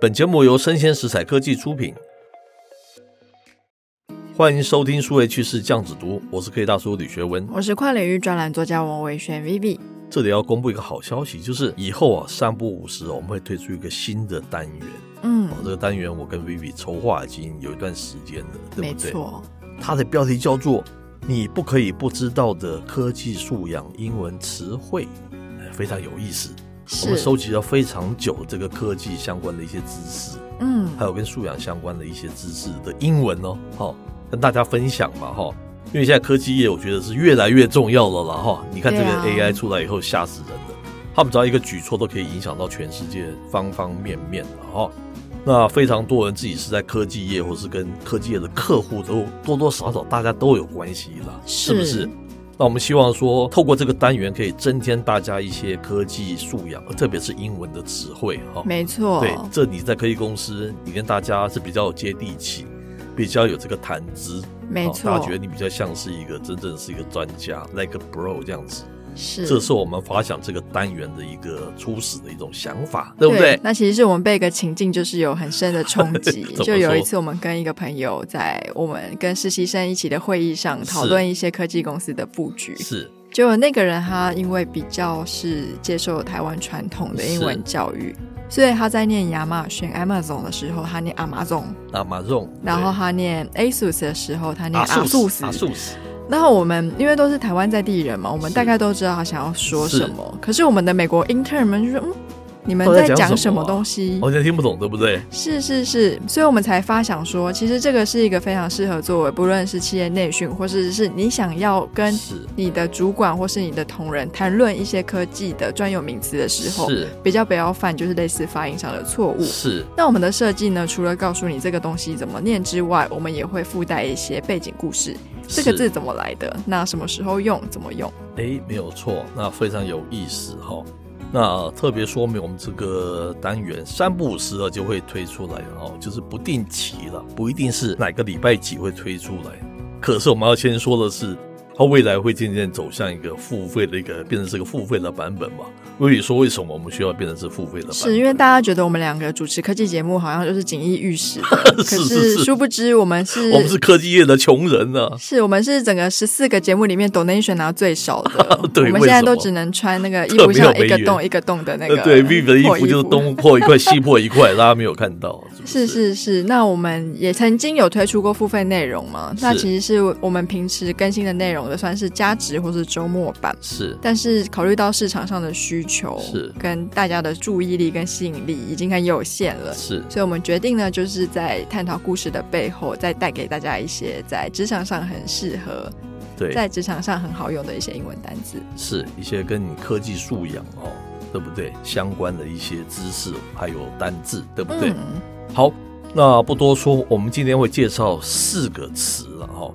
本节目由生鲜食材科技出品，欢迎收听数位趋势酱子读，我是科技大叔李学文，我是跨领域专栏作家王伟轩 Vivi。这里要公布一个好消息，就是以后啊，三不五时我们会推出一个新的单元。嗯，这个单元我跟 Vivi 筹划已经有一段时间了，对不对？没错，它的标题叫做“你不可以不知道的科技素养英文词汇”，非常有意思。我们收集了非常久这个科技相关的一些知识，嗯，还有跟素养相关的一些知识的英文哦，好，跟大家分享嘛，哈，因为现在科技业我觉得是越来越重要了啦，哈，你看这个 AI 出来以后吓死人了，他们只要一个举措都可以影响到全世界方方面面了哈，那非常多人自己是在科技业或是跟科技业的客户都多多少少大家都有关系了，是不是？那我们希望说，透过这个单元可以增添大家一些科技素养，特别是英文的词汇哈。没错，对，这你在科技公司，你跟大家是比较有接地气，比较有这个谈资。没错，大家觉得你比较像是一个真正是一个专家，like a bro 这样子。是，这是我们发想这个单元的一个初始的一种想法，对不对？对，那其实是我们被一个情境，就是有很深的冲击。就有一次，我们跟一个朋友在我们跟实习生一起的会议上讨论一些科技公司的布局。是，就那个人他因为比较是接受台湾传统的英文教育，所以他在念亚马逊 Amazon 的时候，他念 Amazon，Amazon，然后他念 ASUS 的时候，他念 ASUS，ASUS。然后我们因为都是台湾在地人嘛，我们大概都知道他想要说什么。可是我们的美国 intern 们就说：“嗯，你们在讲什么东西？完全听不懂，对不对？”是是是，所以我们才发想说，其实这个是一个非常适合作为不论是企业内训，或者是你想要跟你的主管或是你的同仁谈论一些科技的专有名词的时候，是比较不要犯就是类似发音上的错误。是。那我们的设计呢，除了告诉你这个东西怎么念之外，我们也会附带一些背景故事。这个字怎么来的？那什么时候用？怎么用？哎，没有错，那非常有意思哈、哦。那特别说明我们这个单元三不五时的就会推出来哦，就是不定期了，不一定是哪个礼拜几会推出来。可是我们要先说的是。它未来会渐渐走向一个付费的一个，变成是个付费的版本嘛？所以说，为什么我们需要变成是付费的版本？是因为大家觉得我们两个主持科技节目好像就是锦衣玉食，可是殊不知我们是，我们是科技业的穷人呢、啊。是我们是整个十四个节目里面 donation 拿最少的。对，我们现在都只能穿那个衣服 像一个洞一个洞的那个。对，Vivi 的衣服就是东破一块西破一块，大家没有看到？是是是。那我们也曾经有推出过付费内容嘛？那其实是我们平时更新的内容。算是加值或是周末版。是，但是考虑到市场上的需求是。跟大家的注意力跟吸引力已经很有限了，是，所以我们决定呢，就是在探讨故事的背后，再带给大家一些在职场上很适合，对，在职场上很好用的一些英文单词，是一些跟你科技素养哦，对不对？相关的一些知识还有单字，对不对？嗯、好，那不多说，我们今天会介绍四个词了哈。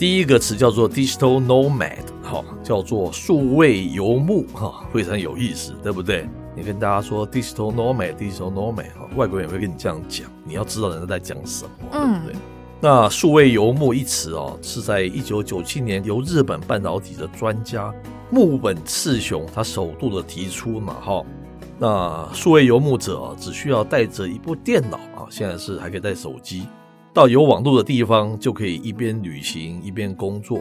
第一个词叫做 digital nomad，哈，叫做数位游牧，哈，非常有意思，对不对？你跟大家说 digital nomad，digital nomad，哈，外国人也会跟你这样讲，你要知道人家在讲什么，嗯、对不对？那数位游牧一词哦，是在一九九七年由日本半导体的专家木本次雄他首度的提出嘛，哈。那数位游牧者只需要带着一部电脑啊，现在是还可以带手机。到有网络的地方，就可以一边旅行一边工作。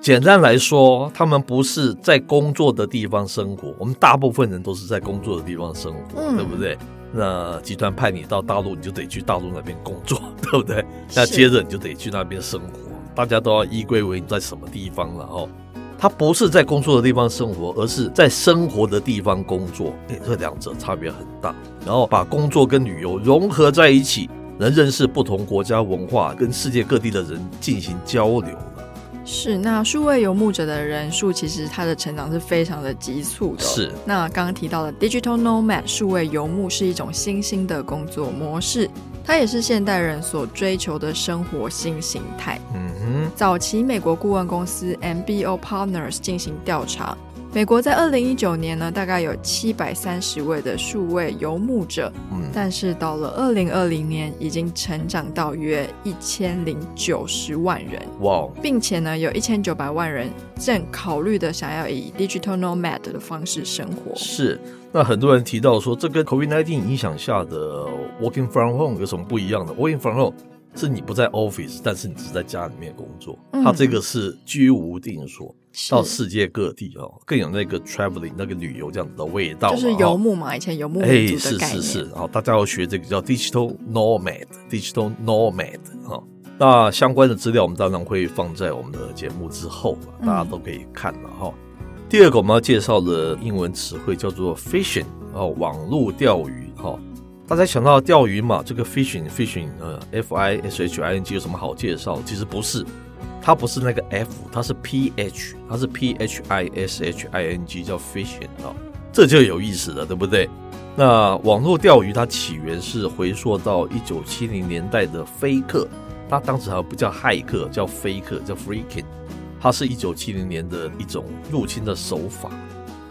简单来说，他们不是在工作的地方生活。我们大部分人都是在工作的地方生活，嗯、对不对？那集团派你到大陆，你就得去大陆那边工作，对不对？那接着你就得去那边生活。大家都要依归为你在什么地方了哦。他不是在工作的地方生活，而是在生活的地方工作。哎，这两者差别很大。然后把工作跟旅游融合在一起。能认识不同国家文化，跟世界各地的人进行交流了。是，那数位游牧者的人数，其实它的成长是非常的急促的。是，那刚刚提到的 digital nomad 数位游牧是一种新兴的工作模式，它也是现代人所追求的生活新形态。嗯哼，早期美国顾问公司 MBO Partners 进行调查。美国在二零一九年呢，大概有七百三十位的数位游牧者，嗯，但是到了二零二零年，已经成长到约一千零九十万人，哇并且呢，有一千九百万人正考虑的想要以 digital nomad 的方式生活。是，那很多人提到说，这跟 COVID-19 影响下的 working from home 有什么不一样的？working from home 是你不在 office，但是你是在家里面工作。嗯、它这个是居无定所，到世界各地哦，更有那个 traveling 那个旅游这样子的味道。就是游牧嘛，以前游牧。哎，是是是，哦大家要学这个叫 digital nomad，digital nomad 哈。那相关的资料我们当然会放在我们的节目之后，大家都可以看了哈。嗯、第二个我们要介绍的英文词汇叫做 fishing，哦，网络钓鱼哈。大家想到钓鱼嘛？这个 fishing fishing 呃，f i s h i n g 有什么好介绍？其实不是，它不是那个 f，它是 p h，它是 p h i s h i n g 叫 fishing 啊，这就有意思了，对不对？那网络钓鱼它起源是回溯到一九七零年代的飞客，它当时还不叫骇客，叫飞客，叫 freaking，它是一九七零年的一种入侵的手法。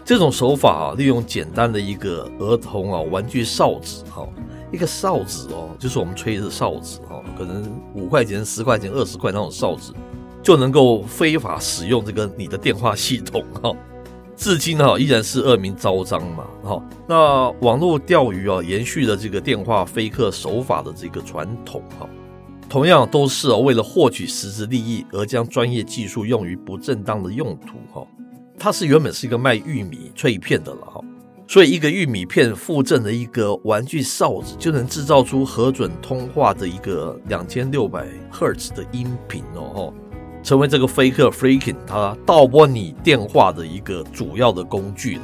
这种手法啊，利用简单的一个儿童啊玩具哨子哈，一个哨子哦，就是我们吹的哨子哈，可能五块钱、十块钱、二十块那种哨子，就能够非法使用这个你的电话系统哈，至今哈依然是恶名昭彰嘛哈。那网络钓鱼啊，延续了这个电话飞客手法的这个传统哈，同样都是为了获取实质利益而将专业技术用于不正当的用途哈。它是原本是一个卖玉米脆片的了哈，所以一个玉米片附赠的一个玩具哨子，就能制造出核准通话的一个两千六百赫兹的音频哦，成为这个飞客 freaking 他盗拨你电话的一个主要的工具了。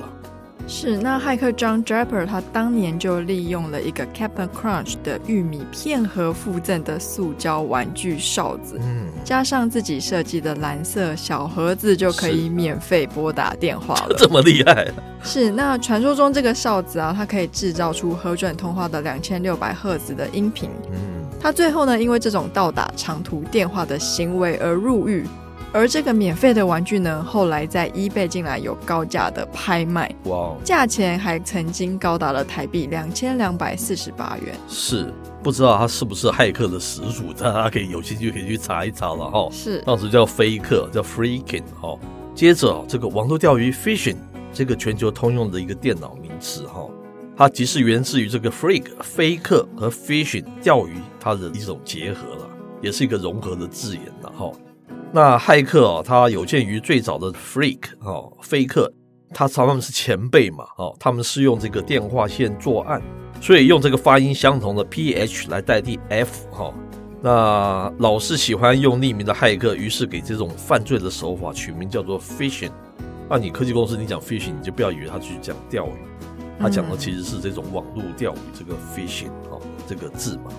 是，那骇客 John Draper 他当年就利用了一个 Captain Crunch 的玉米片盒附赠的塑胶玩具哨子，嗯，加上自己设计的蓝色小盒子，就可以免费拨打电话了。这么厉害啊？是，那传说中这个哨子啊，它可以制造出核准通话的两千六百赫兹的音频。嗯，他最后呢，因为这种盗打长途电话的行为而入狱。而这个免费的玩具呢，后来在 eBay 竟然有高价的拍卖，哇，价钱还曾经高达了台币两千两百四十八元。是，不知道他是不是骇客的始祖，大家可以有兴趣可以去查一查了哈。是，当时叫飞客，叫 freaking 哈。接着这个网络钓鱼 fishing 这个全球通用的一个电脑名词哈，它即是源自于这个 freak 飞客和 fishing 钓鱼它的一种结合了，也是一个融合的字眼了哈。那骇客哦，它有鉴于最早的 freak 哦，飞客，他常常是前辈嘛，哦，他们是用这个电话线作案，所以用这个发音相同的 ph 来代替 f 哈。那老是喜欢用匿名的骇客，于是给这种犯罪的手法取名叫做 fishing。那你科技公司你讲 fishing，你就不要以为他去讲钓鱼，他讲的其实是这种网络钓鱼这个 phishing 哈这个字嘛。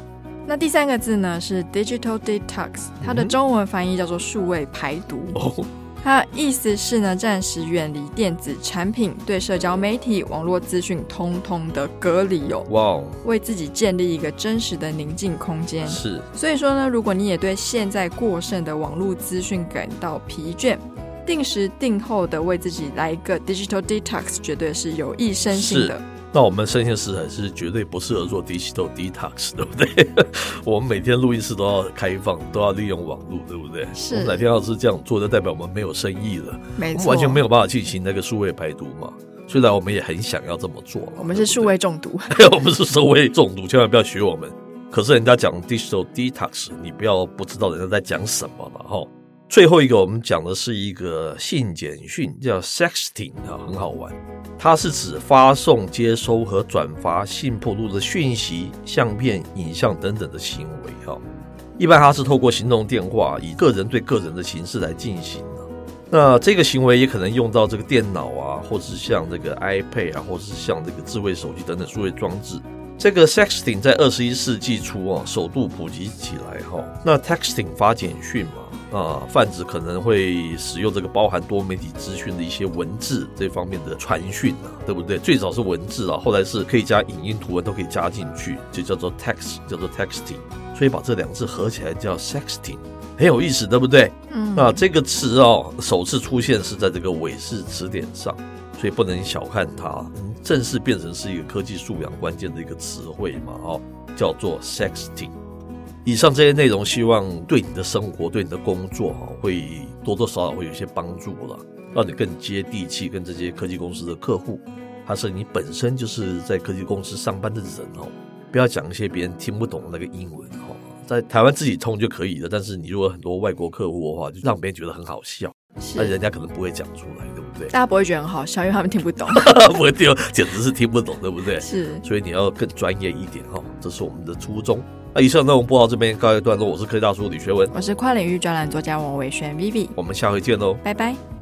那第三个字呢是 digital detox，它的中文翻译叫做数位排毒。哦，它意思是呢，暂时远离电子产品，对社交媒体、网络资讯通通的隔离哦。哇，为自己建立一个真实的宁静空间。是，所以说呢，如果你也对现在过剩的网络资讯感到疲倦，定时定候的为自己来一个 digital detox，绝对是有益身心的。那我们生鲜食材是绝对不适合做 digital detox，对不对？我们每天录音室都要开放，都要利用网络，对不对？是。我们哪天要是这样做，就代表我们没有生意了，没错，完全没有办法进行那个数位排毒嘛。虽然我们也很想要这么做，我们是数位中毒，我们是数位中毒，千万不要学我们。可是人家讲 digital detox，你不要不知道人家在讲什么了哈。最后一个，我们讲的是一个信简讯，叫 sexting 啊，很好玩。它是指发送、接收和转发性暴露的讯息、相片、影像等等的行为哈。一般它是透过行动电话，以个人对个人的形式来进行。那这个行为也可能用到这个电脑啊，或是像这个 iPad 啊，或是像这个智慧手机等等数位装置。这个 sexting 在二十一世纪初啊，首度普及起来哈。那 texting 发简讯嘛。啊，泛指可能会使用这个包含多媒体资讯的一些文字这方面的传讯啊，对不对？最早是文字啊，后来是可以加影音、图文都可以加进去，就叫做 text，叫做 texting。所以把这两个字合起来叫 sexting，很有意思，对不对？嗯。那这个词哦，首次出现是在这个韦氏词典上，所以不能小看它，正式变成是一个科技素养关键的一个词汇嘛，哦，叫做 sexting。以上这些内容，希望对你的生活、对你的工作，哈，会多多少少会有一些帮助了，让你更接地气，跟这些科技公司的客户，还是你本身就是在科技公司上班的人哦，不要讲一些别人听不懂的那个英文哈，在台湾自己通就可以了。但是你如果很多外国客户的话，就让别人觉得很好笑，那人家可能不会讲出来，对不对？大家不会觉得很好笑，因为他们听不懂，不会听，简直 是听不懂，对不对？是，所以你要更专业一点哈，这是我们的初衷。那以上内容播到这边告一段落，我是科技大叔李学文，我是跨领域专栏作家王伟轩 Vivi，我们下回见喽，拜拜。